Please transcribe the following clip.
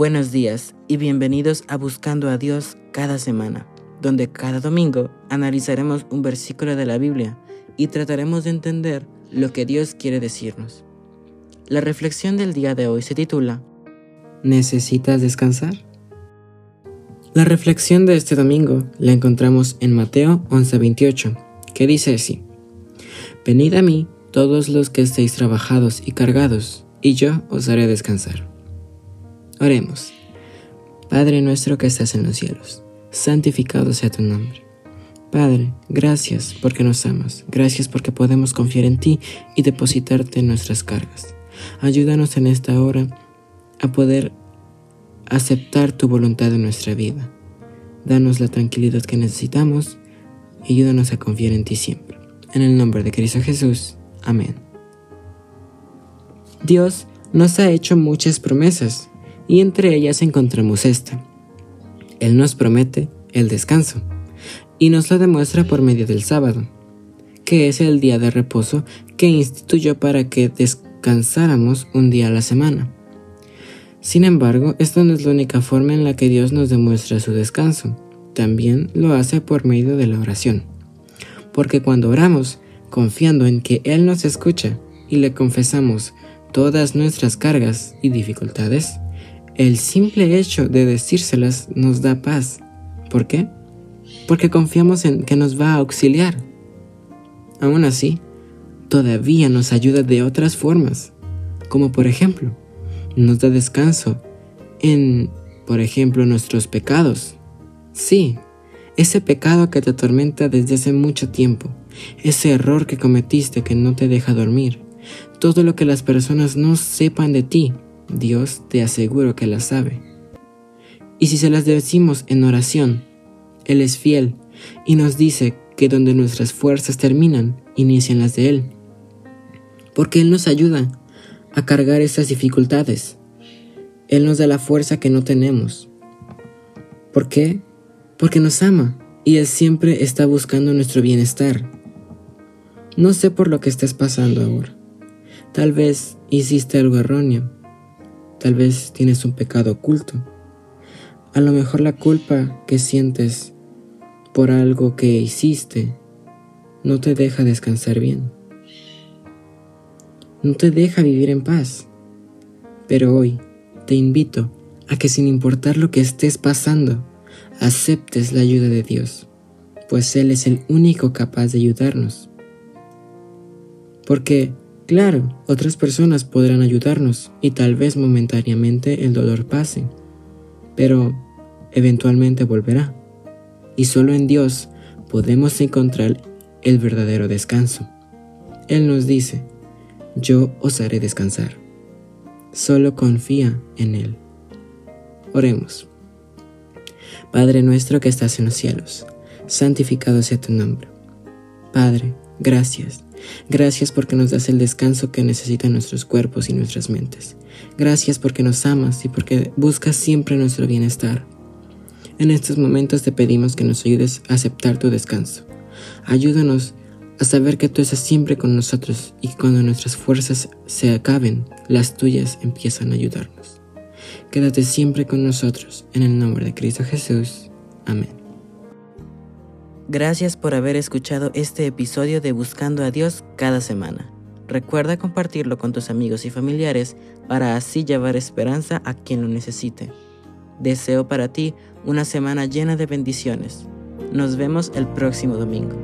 Buenos días y bienvenidos a Buscando a Dios cada semana, donde cada domingo analizaremos un versículo de la Biblia y trataremos de entender lo que Dios quiere decirnos. La reflexión del día de hoy se titula ¿Necesitas descansar? La reflexión de este domingo la encontramos en Mateo 11:28, que dice así, Venid a mí todos los que estéis trabajados y cargados, y yo os haré descansar. Oremos. Padre nuestro que estás en los cielos, santificado sea tu nombre. Padre, gracias porque nos amas, gracias porque podemos confiar en ti y depositarte en nuestras cargas. Ayúdanos en esta hora a poder aceptar tu voluntad en nuestra vida. Danos la tranquilidad que necesitamos y ayúdanos a confiar en ti siempre. En el nombre de Cristo Jesús. Amén. Dios nos ha hecho muchas promesas y entre ellas encontramos esta. Él nos promete el descanso y nos lo demuestra por medio del sábado, que es el día de reposo que instituyó para que descansáramos un día a la semana. Sin embargo, esta no es la única forma en la que Dios nos demuestra su descanso, también lo hace por medio de la oración. Porque cuando oramos, confiando en que Él nos escucha y le confesamos todas nuestras cargas y dificultades, el simple hecho de decírselas nos da paz. ¿Por qué? Porque confiamos en que nos va a auxiliar. Aún así, todavía nos ayuda de otras formas, como por ejemplo, nos da descanso en, por ejemplo, nuestros pecados. Sí, ese pecado que te atormenta desde hace mucho tiempo, ese error que cometiste que no te deja dormir, todo lo que las personas no sepan de ti, Dios te aseguro que la sabe. Y si se las decimos en oración, Él es fiel y nos dice que donde nuestras fuerzas terminan, inician las de Él. Porque Él nos ayuda a cargar esas dificultades. Él nos da la fuerza que no tenemos. ¿Por qué? Porque nos ama y Él siempre está buscando nuestro bienestar. No sé por lo que estés pasando ahora. Tal vez hiciste algo erróneo. Tal vez tienes un pecado oculto. A lo mejor la culpa que sientes por algo que hiciste no te deja descansar bien no te deja vivir en paz. Pero hoy te invito a que sin importar lo que estés pasando, aceptes la ayuda de Dios, pues Él es el único capaz de ayudarnos. Porque, claro, otras personas podrán ayudarnos y tal vez momentáneamente el dolor pase, pero eventualmente volverá. Y solo en Dios podemos encontrar el verdadero descanso. Él nos dice, yo os haré descansar. Solo confía en Él. Oremos. Padre nuestro que estás en los cielos, santificado sea tu nombre. Padre, gracias. Gracias porque nos das el descanso que necesitan nuestros cuerpos y nuestras mentes. Gracias porque nos amas y porque buscas siempre nuestro bienestar. En estos momentos te pedimos que nos ayudes a aceptar tu descanso. Ayúdanos a saber que tú estás siempre con nosotros y cuando nuestras fuerzas se acaben, las tuyas empiezan a ayudarnos. Quédate siempre con nosotros, en el nombre de Cristo Jesús. Amén. Gracias por haber escuchado este episodio de Buscando a Dios cada semana. Recuerda compartirlo con tus amigos y familiares para así llevar esperanza a quien lo necesite. Deseo para ti una semana llena de bendiciones. Nos vemos el próximo domingo.